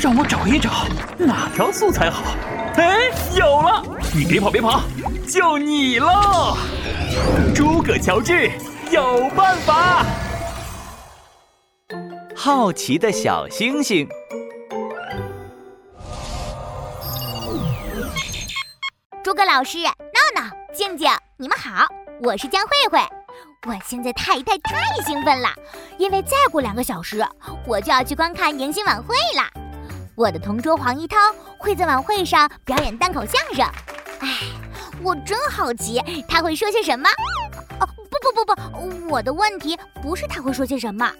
让我找一找哪条素材好。哎，有了！你别跑，别跑，就你喽！诸葛乔治有办法。好奇的小星星，诸葛老师、闹闹、静静，你们好，我是江慧慧。我现在太太太兴奋了，因为再过两个小时，我就要去观看迎新晚会了。我的同桌黄一涛会在晚会上表演单口相声，哎，我真好奇他会说些什么。哦，不不不不，我的问题不是他会说些什么，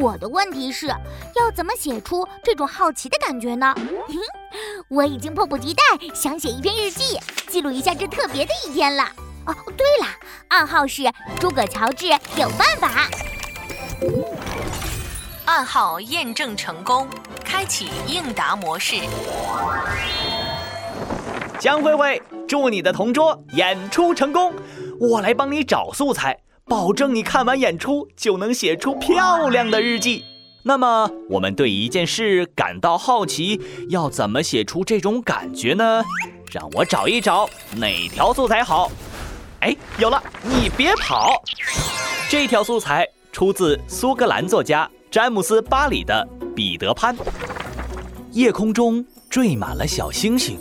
我的问题是要怎么写出这种好奇的感觉呢？我已经迫不及待想写一篇日记，记录一下这特别的一天了。哦，对了，暗号是诸葛乔治有办法。暗号验证成功，开启应答模式。江慧慧，祝你的同桌演出成功！我来帮你找素材，保证你看完演出就能写出漂亮的日记。那么，我们对一件事感到好奇，要怎么写出这种感觉呢？让我找一找哪条素材好。哎，有了！你别跑。这条素材出自苏格兰作家詹姆斯·巴里的《彼得潘》。夜空中缀满了小星星，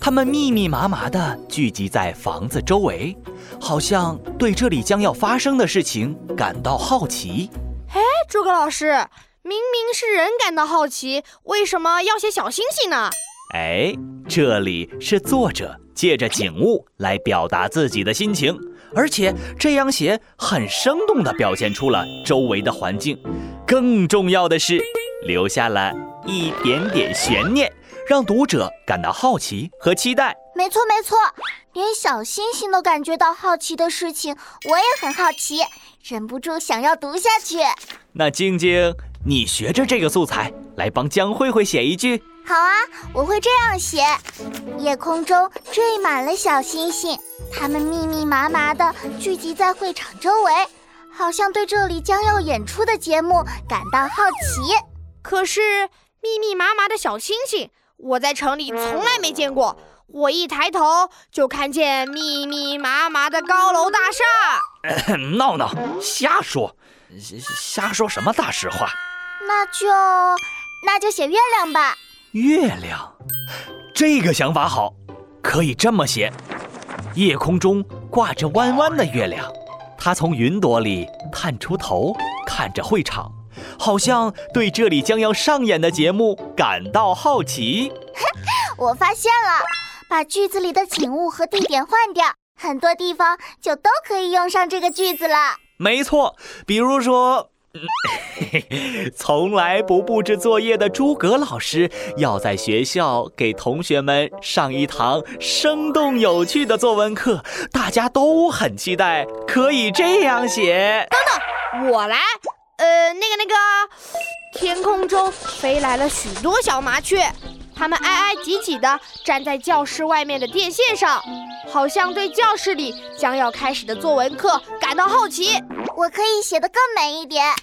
它们密密麻麻地聚集在房子周围，好像对这里将要发生的事情感到好奇。哎，诸葛老师，明明是人感到好奇，为什么要写小星星呢？哎，这里是作者。借着景物来表达自己的心情，而且这样写很生动地表现出了周围的环境。更重要的是，留下了一点点悬念，让读者感到好奇和期待。没错，没错，连小星星都感觉到好奇的事情，我也很好奇，忍不住想要读下去。那静静，你学着这个素材来帮江慧慧写一句。好啊，我会这样写：夜空中缀满了小星星，它们密密麻麻地聚集在会场周围，好像对这里将要演出的节目感到好奇。可是密密麻麻的小星星，我在城里从来没见过。我一抬头就看见密密麻麻的高楼大厦。闹闹，瞎说，瞎说什么大实话？那就那就写月亮吧。月亮，这个想法好，可以这么写：夜空中挂着弯弯的月亮，它从云朵里探出头，看着会场，好像对这里将要上演的节目感到好奇。我发现了，把句子里的景物和地点换掉，很多地方就都可以用上这个句子了。没错，比如说。从来不布置作业的诸葛老师，要在学校给同学们上一堂生动有趣的作文课，大家都很期待。可以这样写：等等，我来。呃，那个那个，天空中飞来了许多小麻雀，它们挨挨挤挤的站在教室外面的电线上，好像对教室里将要开始的作文课感到好奇。我可以写得更美一点。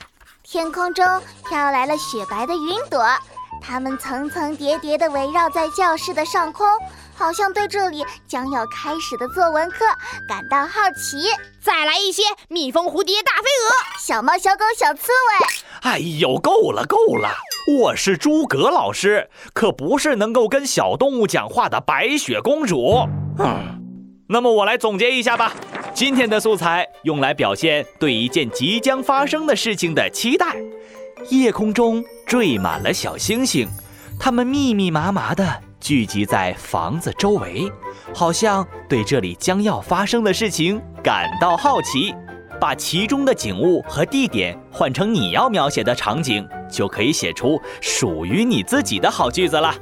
天空中飘来了雪白的云朵，它们层层叠叠地围绕在教室的上空，好像对这里将要开始的作文课感到好奇。再来一些蜜蜂、蝴蝶、大飞蛾、小猫、小狗、小刺猬。哎呦，够了够了！我是诸葛老师，可不是能够跟小动物讲话的白雪公主。嗯，那么我来总结一下吧。今天的素材用来表现对一件即将发生的事情的期待。夜空中缀满了小星星，它们密密麻麻地聚集在房子周围，好像对这里将要发生的事情感到好奇。把其中的景物和地点换成你要描写的场景，就可以写出属于你自己的好句子了。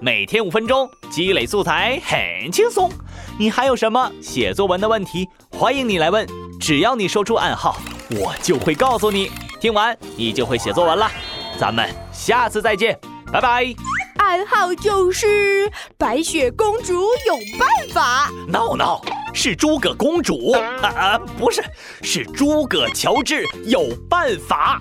每天五分钟，积累素材很轻松。你还有什么写作文的问题？欢迎你来问，只要你说出暗号，我就会告诉你。听完，你就会写作文了。咱们下次再见，拜拜。暗号就是白雪公主有办法。闹闹，是诸葛公主啊啊，不是，是诸葛乔治有办法。